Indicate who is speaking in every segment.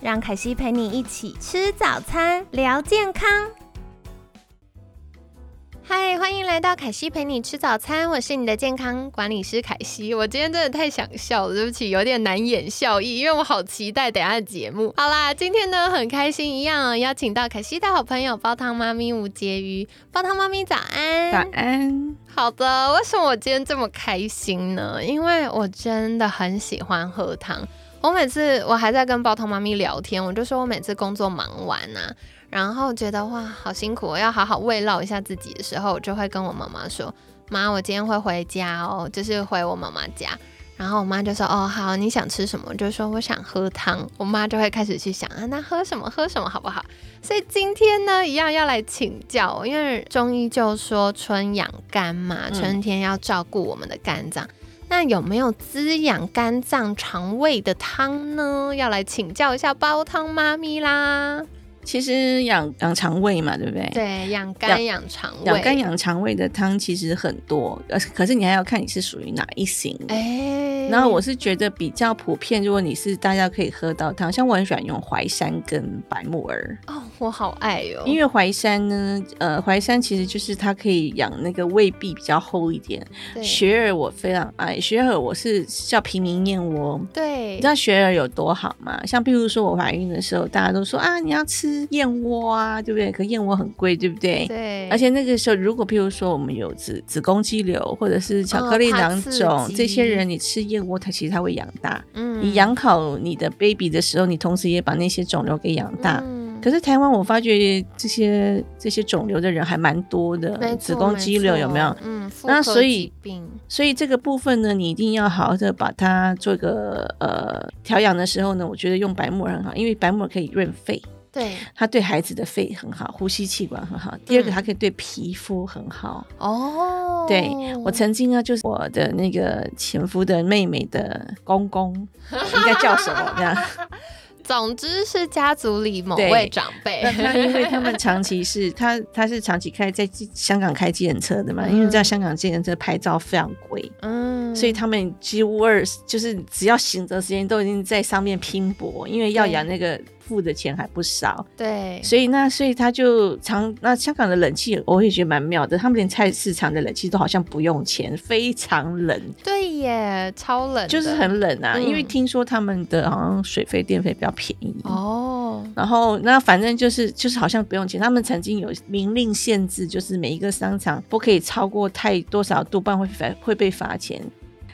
Speaker 1: 让凯西陪你一起吃早餐，聊健康。嗨，欢迎来到凯西陪你吃早餐，我是你的健康管理师凯西。我今天真的太想笑了，对不起，有点难掩笑意，因为我好期待等下的节目。好啦，今天呢很开心，一样邀请到凯西的好朋友煲汤妈咪吴婕妤。煲汤妈咪早安，
Speaker 2: 早安。
Speaker 1: 好的，为什么我今天这么开心呢？因为我真的很喜欢喝汤。我每次我还在跟包头妈咪聊天，我就说我每次工作忙完啊。然后觉得哇，好辛苦，我要好好慰劳一下自己的时候，我就会跟我妈妈说：“妈，我今天会回家哦，就是回我妈妈家。”然后我妈就说：“哦，好，你想吃什么？”就说我想喝汤。我妈就会开始去想啊，那喝什么？喝什么好不好？所以今天呢，一样要来请教，因为中医就说春养肝嘛，春天要照顾我们的肝脏。那有没有滋养肝脏肠胃的汤呢？要来请教一下煲汤妈咪啦。
Speaker 2: 其实养养肠胃嘛，对不对？
Speaker 1: 对，养肝养肠胃，
Speaker 2: 养肝养肠胃的汤其实很多，呃，可是你还要看你是属于哪一型。哎，然后我是觉得比较普遍，如果你是大家可以喝到汤，像我很喜欢用淮山跟白木耳。
Speaker 1: 哦，我好爱哦。
Speaker 2: 因为淮山呢，呃，淮山其实就是它可以养那个胃壁比较厚一点。雪耳我非常爱，雪耳我是叫平民燕窝。
Speaker 1: 对，
Speaker 2: 你知道雪耳有多好吗？像譬如说我怀孕的时候，大家都说啊，你要吃。燕窝啊，对不对？可燕窝很贵，对不对？
Speaker 1: 对。
Speaker 2: 而且那个时候，如果譬如说我们有子子宫肌瘤或者是巧克力囊肿，这些人你吃燕窝，它其实它会养大。嗯。你养好你的 baby 的时候，你同时也把那些肿瘤给养大。可是台湾我发觉这些这些肿瘤的人还蛮多的，子宫肌瘤有没有？
Speaker 1: 嗯。那
Speaker 2: 所以，所以这个部分呢，你一定要好好的把它做个呃调养的时候呢，我觉得用白木耳很好，因为白木耳可以润肺。
Speaker 1: 对，
Speaker 2: 它对孩子的肺很好，呼吸器官很好。第二个，它可以对皮肤很好。哦，对我曾经呢，就是我的那个前夫的妹妹的公公，应该叫什么这样？
Speaker 1: 总之是家族里某位长辈。
Speaker 2: 那因为他们长期是他他是长期开在香港开计程车的嘛，因为在香港计程车牌照非常贵，嗯，所以他们几乎二就是只要醒着时间都已经在上面拼搏，因为要养那个。付的钱还不少，
Speaker 1: 对，
Speaker 2: 所以那所以他就常那香港的冷气，我也觉得蛮妙的。他们连菜市场的冷气都好像不用钱，非常冷。
Speaker 1: 对耶，超冷，
Speaker 2: 就是很冷啊。因为听说他们的好像水费电费比较便宜哦。然后那反正就是就是好像不用钱。他们曾经有明令限制，就是每一个商场不可以超过太多少度，不然会罚会被罚钱。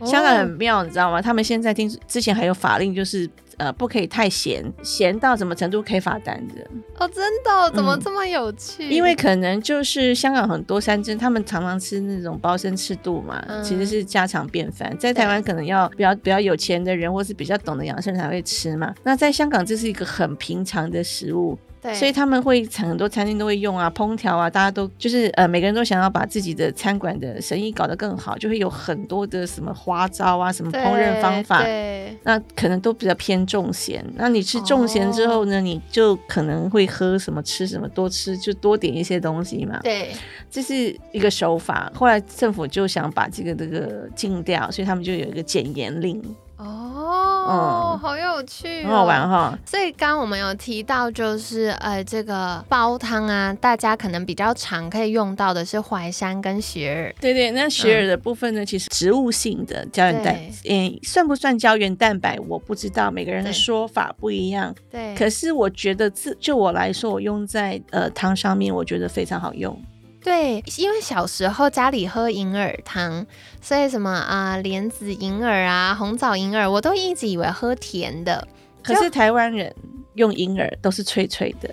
Speaker 2: 香港很妙，你知道吗？他们现在听之前还有法令，就是。呃，不可以太咸，咸到什么程度可以发单子
Speaker 1: 哦？真的？怎么这么有趣？
Speaker 2: 因为可能就是香港很多山珍，他们常常吃那种包身赤肚嘛，其实是家常便饭。在台湾可能要比较比较有钱的人，或是比较懂得养生才会吃嘛。那在香港这是一个很平常的食物。所以他们会很多餐厅都会用啊，烹调啊，大家都就是呃，每个人都想要把自己的餐馆的生意搞得更好，就会有很多的什么花招啊，什么烹饪方法。
Speaker 1: 对，
Speaker 2: 那可能都比较偏重咸。那你吃重咸之后呢，你就可能会喝什么吃什么，多吃就多点一些东西嘛。
Speaker 1: 对，
Speaker 2: 这是一个手法。后来政府就想把这个这个禁掉，所以他们就有一个减盐令。
Speaker 1: 哦，好有趣，
Speaker 2: 很好玩哈。
Speaker 1: 所以刚我们有提到，就是呃，这个煲汤啊，大家可能比较常可以用到的是淮山跟雪耳。
Speaker 2: 对对，那雪耳的部分呢，其实植物性的胶原蛋，嗯，算不算胶原蛋白？我不知道，每个人的说法不一样。
Speaker 1: 对，
Speaker 2: 可是我觉得，自就我来说，我用在呃汤上面，我觉得非常好用。
Speaker 1: 对，因为小时候家里喝银耳汤，所以什么啊莲子银耳啊红枣银耳，我都一直以为喝甜的。
Speaker 2: 可是台湾人用银耳都是脆脆的。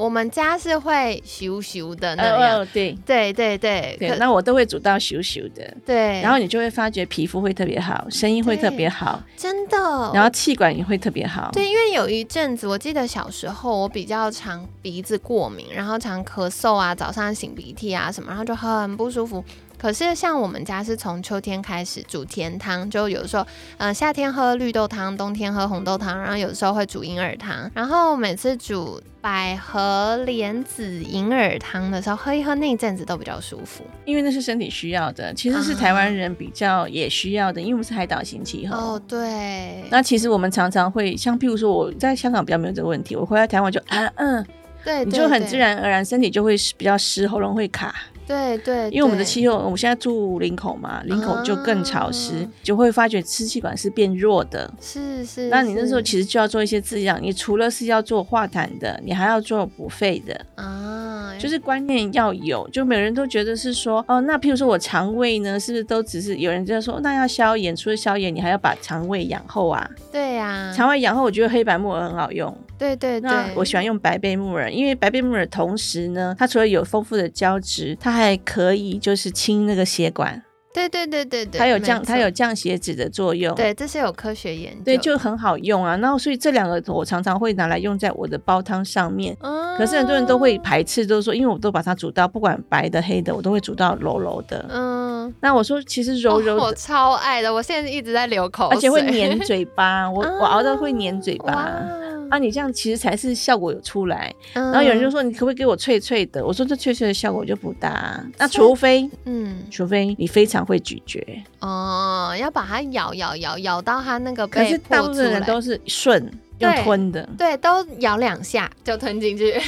Speaker 1: 哦，我们家是会咻咻的那样。
Speaker 2: 对
Speaker 1: 对对对
Speaker 2: 对，那我都会煮到咻咻的。
Speaker 1: 对，
Speaker 2: 然后你就会发觉皮肤会特别好，声音会特别好。
Speaker 1: 真的，的。
Speaker 2: 然后气管也会特别好。
Speaker 1: 对，因为有一阵子，我记得小时候我比较常鼻子过敏，然后常咳嗽啊，早上擤鼻涕啊什么，然后就很不舒服。可是像我们家是从秋天开始煮甜汤，就有时候，嗯，夏天喝绿豆汤，冬天喝红豆汤，然后有的时候会煮银耳汤，然后每次煮百合莲子银耳汤的时候，喝一喝那一阵子都比较舒服，
Speaker 2: 因为那是身体需要的，其实是台湾人比较也需要的，因为我们是海岛型气候。
Speaker 1: 哦，对。
Speaker 2: 那其实我们常常会像譬如说我在香港比较没有这个问题，我回来台湾就啊嗯，
Speaker 1: 对，
Speaker 2: 你就很自然而然身体就会比较湿，喉咙会卡。
Speaker 1: 对对，
Speaker 2: 因为我们的气候，我们现在住林口嘛，林口就更潮湿，就会发觉支气管是变弱的。
Speaker 1: 是是，
Speaker 2: 那你那时候其实就要做一些滋养，你除了是要做化痰的，你还要做补肺的啊，就是观念要有，就每个人都觉得是说，哦，那譬如说我肠胃呢，是不是都只是有人就说，那要消炎，除了消炎，你还要把肠胃养厚啊？
Speaker 1: 对呀，
Speaker 2: 肠胃养厚，我觉得黑白木耳很好用。
Speaker 1: 对对对，
Speaker 2: 我喜欢用白贝木耳，因为白贝木耳同时呢，它除了有丰富的胶质，它还可以就是清那个血管。
Speaker 1: 对对对对对，
Speaker 2: 它有降它有降血脂的作用。
Speaker 1: 对，这些有科学研究。
Speaker 2: 对，就很好用啊。然后所以这两个我常常会拿来用在我的煲汤上面。嗯。可是很多人都会排斥，都说因为我都把它煮到不管白的黑的，我都会煮到柔柔的。嗯。那我说其实柔柔
Speaker 1: 我超爱的，我现在一直在流口水，
Speaker 2: 而且会粘嘴巴。我 我熬到会粘嘴巴。啊，你这样其实才是效果有出来，然后有人就说你可不可以给我脆脆的？我说这脆脆的效果就不大，那除非，嗯，除非你非常会咀嚼。
Speaker 1: 哦，要把它咬咬咬咬到它那个可
Speaker 2: 是大部分人都是顺用吞的，
Speaker 1: 对，都咬两下就吞进去。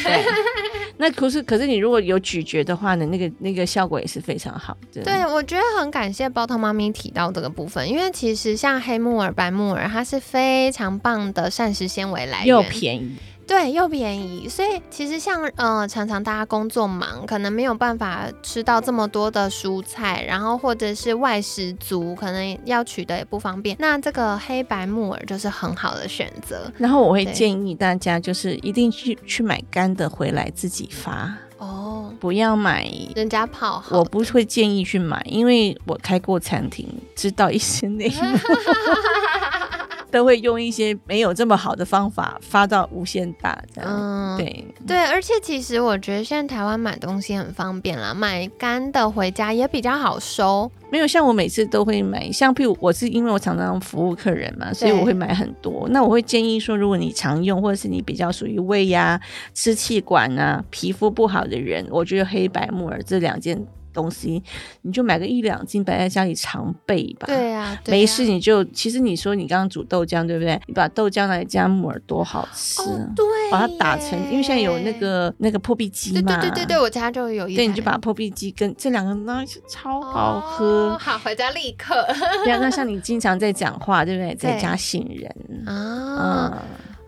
Speaker 2: 那可是，可是你如果有咀嚼的话呢，那个那个效果也是非常好的。
Speaker 1: 对，我觉得很感谢包头妈咪提到这个部分，因为其实像黑木耳、白木耳，它是非常棒的膳食纤维来源，
Speaker 2: 又便宜。
Speaker 1: 对，又便宜，所以其实像呃，常常大家工作忙，可能没有办法吃到这么多的蔬菜，然后或者是外食族，可能要取得也不方便。那这个黑白木耳就是很好的选择。
Speaker 2: 然后我会建议大家，就是一定去去买干的回来自己发哦，不要买
Speaker 1: 人家泡好。
Speaker 2: 我不会建议去买，因为我开过餐厅，知道一些内幕。都会用一些没有这么好的方法发到无限大，这样对
Speaker 1: 对，而且其实我觉得现在台湾买东西很方便啦，买干的回家也比较好收。
Speaker 2: 没有像我每次都会买，像譬如我是因为我常常服务客人嘛，所以我会买很多。那我会建议说，如果你常用或者是你比较属于胃呀、支气管啊、皮肤不好的人，我觉得黑白木耳这两件。东西，你就买个一两斤摆在家里常备吧。
Speaker 1: 对呀，
Speaker 2: 没事你就其实你说你刚刚煮豆浆对不对？你把豆浆来加木耳多好吃。
Speaker 1: 对，
Speaker 2: 把它打成，因为现在有那个那个破壁机
Speaker 1: 嘛。对对对对，我家就有一。
Speaker 2: 对，你就把破壁机跟这两个那超好喝。
Speaker 1: 好，回家立刻。
Speaker 2: 对啊，那像你经常在讲话对不对？在加杏仁啊。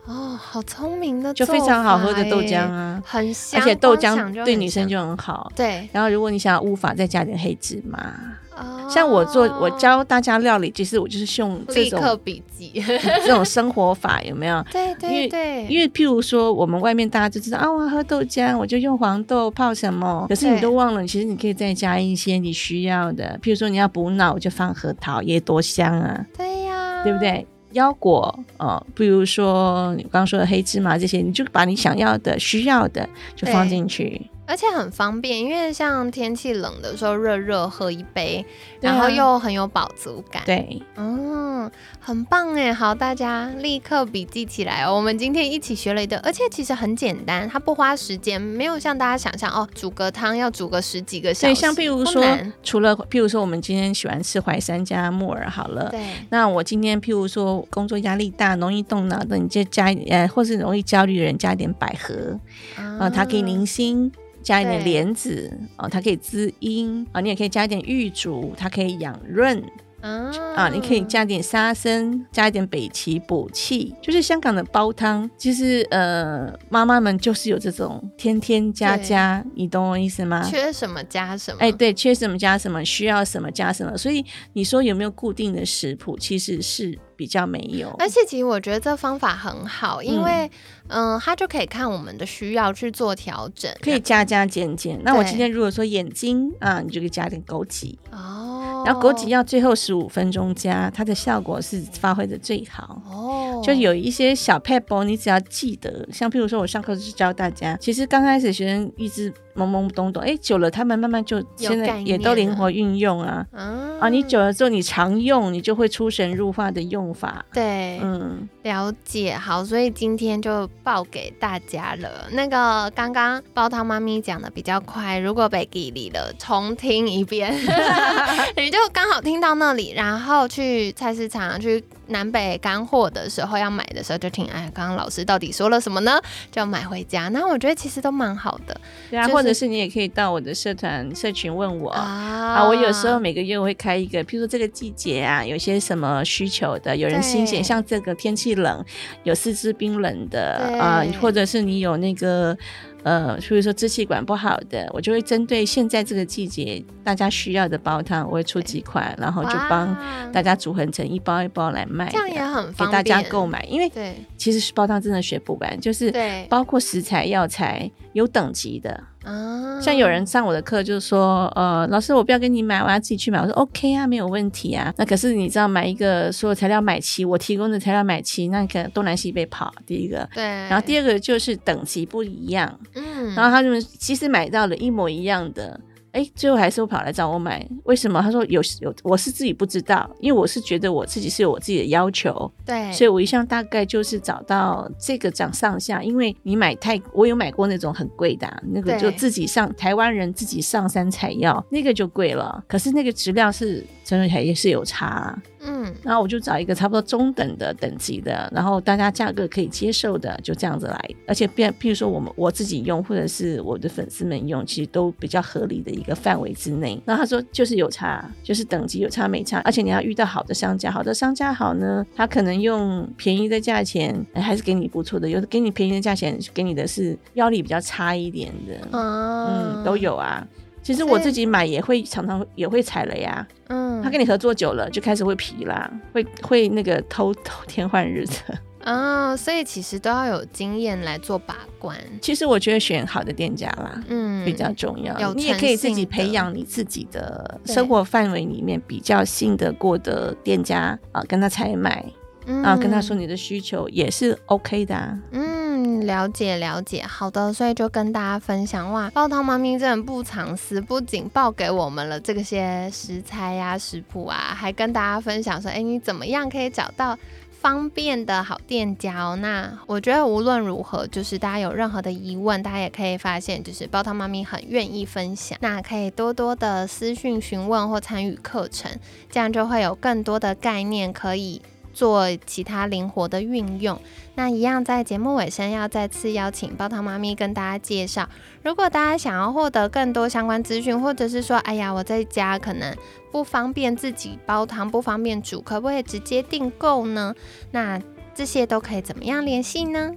Speaker 1: 哦，好聪明的，
Speaker 2: 就非常好喝的豆浆啊，
Speaker 1: 很香，
Speaker 2: 而且豆浆对女生就很好。
Speaker 1: 对，
Speaker 2: 然后如果你想要乌法，再加点黑芝麻。哦，像我做，我教大家料理，其实我就是用这种
Speaker 1: 笔记，
Speaker 2: 这种生活法有没有？
Speaker 1: 对对对，
Speaker 2: 因为譬如说，我们外面大家就知道啊，我要喝豆浆，我就用黄豆泡什么，可是你都忘了，其实你可以再加一些你需要的，譬如说你要补脑，就放核桃，也多香啊。
Speaker 1: 对呀，
Speaker 2: 对不对？腰果呃，比如说你刚刚说的黑芝麻这些，你就把你想要的、需要的就放进去。
Speaker 1: 而且很方便，因为像天气冷的时候，热热喝一杯，然后又很有饱足感。
Speaker 2: 对，
Speaker 1: 嗯，很棒哎！好，大家立刻笔记起来哦。我们今天一起学了一个，而且其实很简单，它不花时间，没有像大家想象哦，煮个汤要煮个十几个小时。对，
Speaker 2: 像譬如说，除了譬如说，我们今天喜欢吃淮山加木耳好了。
Speaker 1: 对。
Speaker 2: 那我今天譬如说，工作压力大，容易动脑的，你就加呃，或是容易焦虑的人加点百合，啊，它可以宁心。加一点莲子哦，它可以滋阴啊，你也可以加一点玉竹，它可以养润。啊，你可以加点沙参，加一点北芪补气。就是香港的煲汤，其实呃，妈妈们就是有这种天天加加，你懂我意思吗？
Speaker 1: 缺什么加什么。
Speaker 2: 哎，对，缺什么加什么，需要什么加什么。所以你说有没有固定的食谱？其实是比较没有。
Speaker 1: 而且其实我觉得这方法很好，因为嗯，它就可以看我们的需要去做调整，
Speaker 2: 可以加加减减。那我今天如果说眼睛啊，你就可以加点枸杞哦。然后枸杞要最后十五分钟加，它的效果是发挥的最好。哦，就有一些小 pebble，你只要记得，像譬如说我上课是教大家，其实刚开始学生一直。懵懵懂懂，哎，久了他们慢慢就现在也都灵活运用啊。啊，你久了之后，你常用，你就会出神入化的用法。
Speaker 1: 对，嗯，了解。好，所以今天就报给大家了。那个刚刚煲汤妈咪讲的比较快，如果被给力了，重听一遍，你就刚好听到那里，然后去菜市场去。南北干货的时候要买的时候就听，哎，刚刚老师到底说了什么呢？就买回家。那我觉得其实都蛮好的，
Speaker 2: 对啊。或者是你也可以到我的社团社群问我啊。我有时候每个月我会开一个，譬如说这个季节啊，有些什么需求的，有人新鲜，像这个天气冷，有四肢冰冷的啊，或者是你有那个。呃，所以说支气管不好的，我就会针对现在这个季节大家需要的煲汤，我会出几款，然后就帮大家组合成一包一包来卖，
Speaker 1: 这样也很
Speaker 2: 方便，给大家购买。因为对其实煲汤真的学不完，就是包括食材药材有等级的。啊，像有人上我的课，就是说，呃，老师，我不要跟你买，我要自己去买。我说 OK 啊，没有问题啊。那可是你知道，买一个所有材料买齐，我提供的材料买齐，那可能东南西北跑。第一个，
Speaker 1: 对。
Speaker 2: 然后第二个就是等级不一样，嗯。然后他们其实买到了一模一样的。哎，最后还是会跑来找我买，为什么？他说有有，我是自己不知道，因为我是觉得我自己是有我自己的要求，
Speaker 1: 对，
Speaker 2: 所以我一向大概就是找到这个涨上下，因为你买太，我有买过那种很贵的，那个就自己上台湾人自己上山采药，那个就贵了，可是那个质量是真的还也是有差。嗯，然后我就找一个差不多中等的等级的，然后大家价格可以接受的，就这样子来。而且，变，譬如说我们我自己用，或者是我的粉丝们用，其实都比较合理的一个范围之内。那他说就是有差，就是等级有差没差。而且你要遇到好的商家，好的商家好呢，他可能用便宜的价钱还是给你不错的，有的给你便宜的价钱，给你的是腰力比较差一点的，嗯，都有啊。其实我自己买也会常常也会踩雷呀，嗯，他跟你合作久了就开始会疲啦，会会那个偷偷天换日的
Speaker 1: 啊，所以其实都要有经验来做把关。
Speaker 2: 其实我觉得选好的店家啦，嗯，比较重要。你也可以自己培养你自己的生活范围里面比较信得过的店家啊，跟他采买。啊，跟他说你的需求也是 OK 的。
Speaker 1: 嗯，了解了解，好的，所以就跟大家分享哇，煲汤妈咪真的不藏私，不仅报给我们了这些食材呀、食谱啊，还跟大家分享说，哎，你怎么样可以找到方便的好店家哦？那我觉得无论如何，就是大家有任何的疑问，大家也可以发现，就是煲汤妈咪很愿意分享，那可以多多的私讯询问或参与课程，这样就会有更多的概念可以。做其他灵活的运用，那一样在节目尾声要再次邀请煲汤妈咪跟大家介绍。如果大家想要获得更多相关资讯，或者是说，哎呀，我在家可能不方便自己煲汤，不方便煮，可不可以直接订购呢？那这些都可以怎么样联系呢？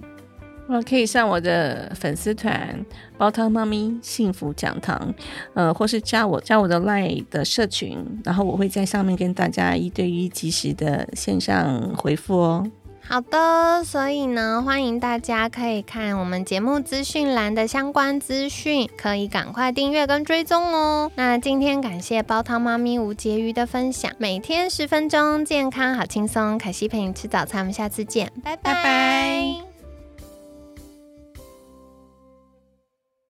Speaker 2: 我可以上我的粉丝团“煲汤妈咪幸福讲堂”，呃，或是加我加我的 LINE 的社群，然后我会在上面跟大家一对一及时的线上回复哦。
Speaker 1: 好的，所以呢，欢迎大家可以看我们节目资讯栏的相关资讯，可以赶快订阅跟追踪哦。那今天感谢煲汤妈咪吴婕妤的分享，每天十分钟，健康好轻松，凯西陪你吃早餐，我们下次见，拜拜拜。